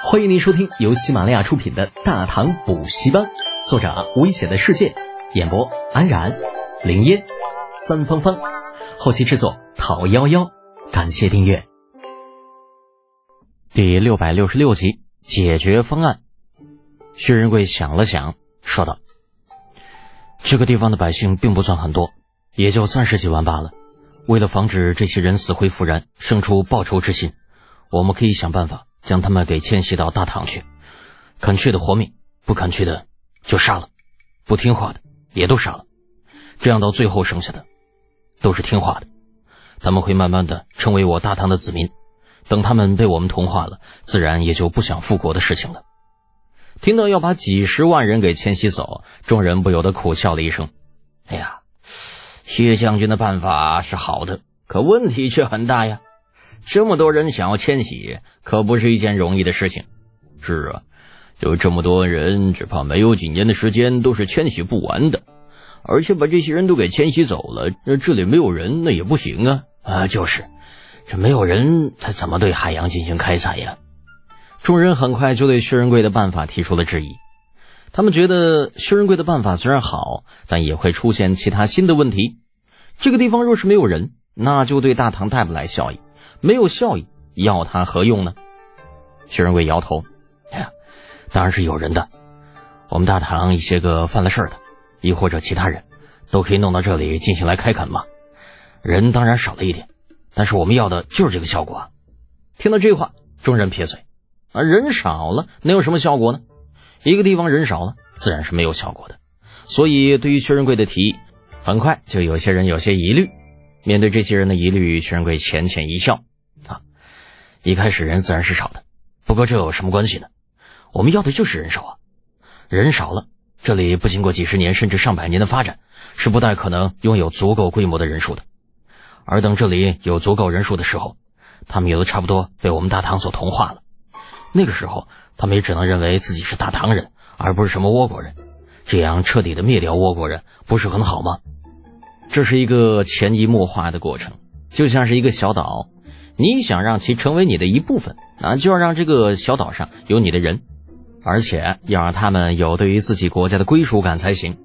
欢迎您收听由喜马拉雅出品的《大唐补习班》，作者危险的世界，演播安然、林烟、三芳芳，后期制作陶幺幺。感谢订阅。第六百六十六集解决方案。薛仁贵想了想，说道：“这个地方的百姓并不算很多，也就三十几万罢了。为了防止这些人死灰复燃，生出报仇之心，我们可以想办法。”将他们给迁徙到大唐去，肯去的活命，不肯去的就杀了，不听话的也都杀了，这样到最后剩下的都是听话的，他们会慢慢的成为我大唐的子民，等他们被我们同化了，自然也就不想复国的事情了。听到要把几十万人给迁徙走，众人不由得苦笑了一声：“哎呀，薛将军的办法是好的，可问题却很大呀。”这么多人想要迁徙，可不是一件容易的事情。是啊，有这么多人，只怕没有几年的时间都是迁徙不完的。而且把这些人都给迁徙走了，那这里没有人，那也不行啊！啊，就是，这没有人，他怎么对海洋进行开采呀？众人很快就对薛仁贵的办法提出了质疑。他们觉得薛仁贵的办法虽然好，但也会出现其他新的问题。这个地方若是没有人，那就对大唐带不来效益。没有效益，要它何用呢？薛仁贵摇头：“哎呀，当然是有人的。我们大唐一些个犯了事儿的，亦或者其他人，都可以弄到这里进行来开垦嘛。人当然少了一点，但是我们要的就是这个效果。”听到这话，众人撇嘴：“啊，人少了能有什么效果呢？一个地方人少了，自然是没有效果的。所以，对于薛仁贵的提议，很快就有些人有些疑虑。面对这些人的疑虑，薛仁贵浅浅一笑。一开始人自然是少的，不过这有什么关系呢？我们要的就是人少啊！人少了，这里不经过几十年甚至上百年的发展，是不太可能拥有足够规模的人数的。而等这里有足够人数的时候，他们也都差不多被我们大唐所同化了。那个时候，他们也只能认为自己是大唐人，而不是什么倭国人。这样彻底的灭掉倭国人，不是很好吗？这是一个潜移默化的过程，就像是一个小岛。你想让其成为你的一部分，那就要让这个小岛上有你的人，而且要让他们有对于自己国家的归属感才行。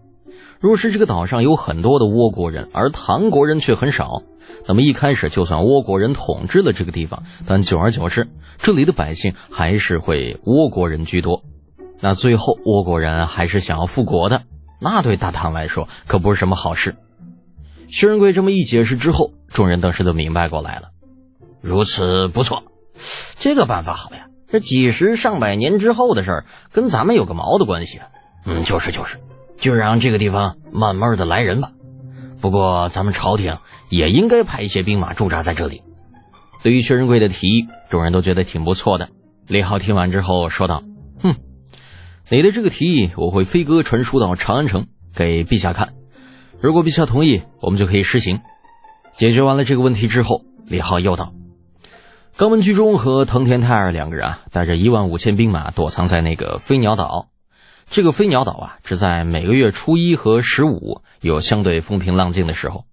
若是这个岛上有很多的倭国人，而唐国人却很少，那么一开始就算倭国人统治了这个地方，但久而久之，这里的百姓还是会倭国人居多。那最后倭国人还是想要复国的，那对大唐来说可不是什么好事。薛仁贵这么一解释之后，众人顿时都明白过来了。如此不错，这个办法好呀！这几十上百年之后的事儿，跟咱们有个毛的关系啊？嗯，就是就是，就让这个地方慢慢的来人吧。不过咱们朝廷也应该派一些兵马驻扎在这里。对于薛仁贵的提议，众人都觉得挺不错的。李浩听完之后说道：“哼，你的这个提议，我会飞鸽传书到长安城给陛下看。如果陛下同意，我们就可以实行。”解决完了这个问题之后，李浩又道。肛门居中和藤田泰二两个人啊，带着一万五千兵马躲藏在那个飞鸟岛。这个飞鸟岛啊，只在每个月初一和十五有相对风平浪静的时候。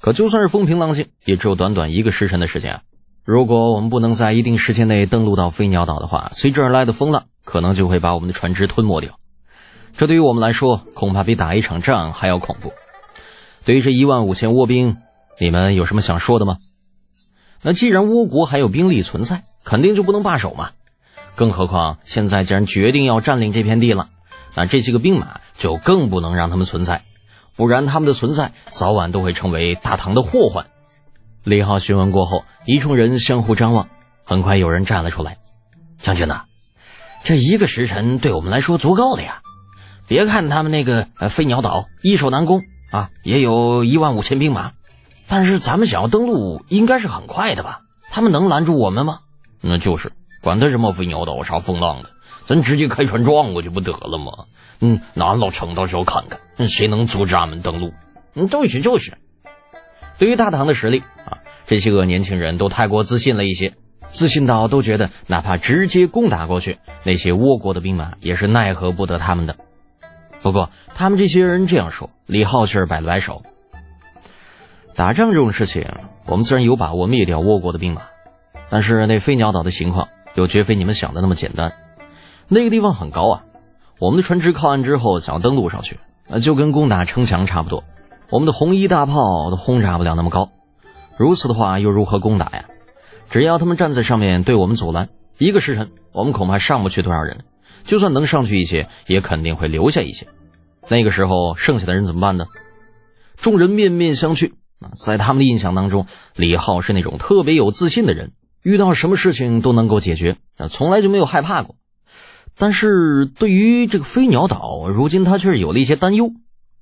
可就算是风平浪静，也只有短短一个时辰的时间啊。如果我们不能在一定时间内登陆到飞鸟岛的话，随之而来的风浪可能就会把我们的船只吞没掉。这对于我们来说，恐怕比打一场仗还要恐怖。对于这一万五千倭兵，你们有什么想说的吗？那既然倭国还有兵力存在，肯定就不能罢手嘛。更何况现在既然决定要占领这片地了，那这些个兵马就更不能让他们存在，不然他们的存在早晚都会成为大唐的祸患。李浩询问过后，一众人相互张望，很快有人站了出来：“将军呐，这一个时辰对我们来说足够了呀。别看他们那个呃飞鸟岛易守难攻啊，也有一万五千兵马。”但是咱们想要登陆，应该是很快的吧？他们能拦住我们吗？那就是，管他什么飞鸟岛啥风浪的，咱直接开船撞过去不得了吗？嗯，那老程到时候看看，谁能阻止俺们登陆？嗯，就是就是。对于大唐的实力啊，这些个年轻人都太过自信了一些，自信到都觉得哪怕直接攻打过去，那些倭国的兵马也是奈何不得他们的。不过他们这些人这样说，李浩却是摆了摆手。打仗这种事情，我们自然有把握灭掉倭国的兵马，但是那飞鸟岛的情况，又绝非你们想的那么简单。那个地方很高啊，我们的船只靠岸之后想要登陆上去，那就跟攻打城墙差不多。我们的红衣大炮都轰炸不了那么高，如此的话又如何攻打呀？只要他们站在上面对我们阻拦，一个时辰我们恐怕上不去多少人。就算能上去一些，也肯定会留下一些。那个时候剩下的人怎么办呢？众人面面相觑。在他们的印象当中，李浩是那种特别有自信的人，遇到什么事情都能够解决，从来就没有害怕过。但是对于这个飞鸟岛，如今他却是有了一些担忧。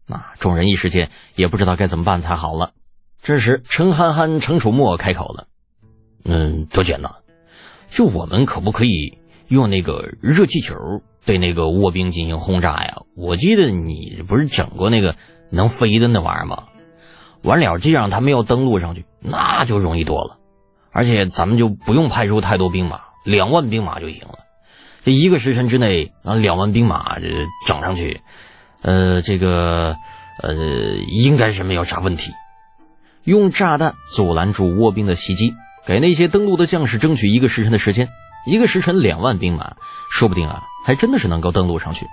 那众人一时间也不知道该怎么办才好了。这时，陈憨憨、程楚墨开口了：“嗯，德简呐，就我们可不可以用那个热气球对那个卧冰进行轰炸呀？我记得你不是整过那个能飞的那玩意儿吗？完了，这样他们要登陆上去，那就容易多了。而且咱们就不用派出太多兵马，两万兵马就行了。这一个时辰之内啊，两万兵马这整上去。”呃，这个，呃，应该是没有啥问题。用炸弹阻拦住倭兵的袭击，给那些登陆的将士争取一个时辰的时间。一个时辰，两万兵马，说不定啊，还真的是能够登陆上去。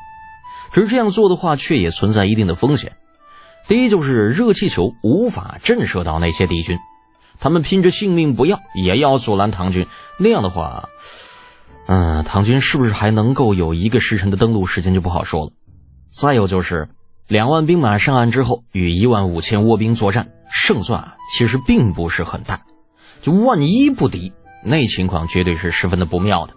只是这样做的话，却也存在一定的风险。第一，就是热气球无法震慑到那些敌军，他们拼着性命不要，也要阻拦唐军。那样的话，嗯，唐军是不是还能够有一个时辰的登陆时间，就不好说了。再有就是，两万兵马上岸之后，与一万五千倭兵作战，胜算啊其实并不是很大。就万一不敌，那情况绝对是十分的不妙的。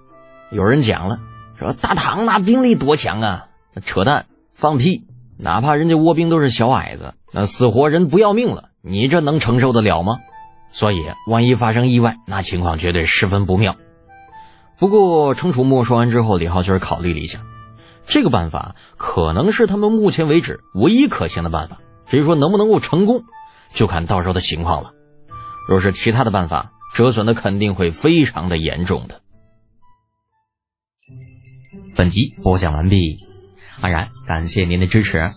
有人讲了，说大唐那兵力多强啊？扯淡，放屁！哪怕人家倭兵都是小矮子，那死活人不要命了，你这能承受得了吗？所以，万一发生意外，那情况绝对十分不妙。不过，程楚墨说完之后，李浩就是考虑了一下。这个办法可能是他们目前为止唯一可行的办法。至于说能不能够成功，就看到时候的情况了。若是其他的办法，折损的肯定会非常的严重的。本集播讲完毕，安然感谢您的支持。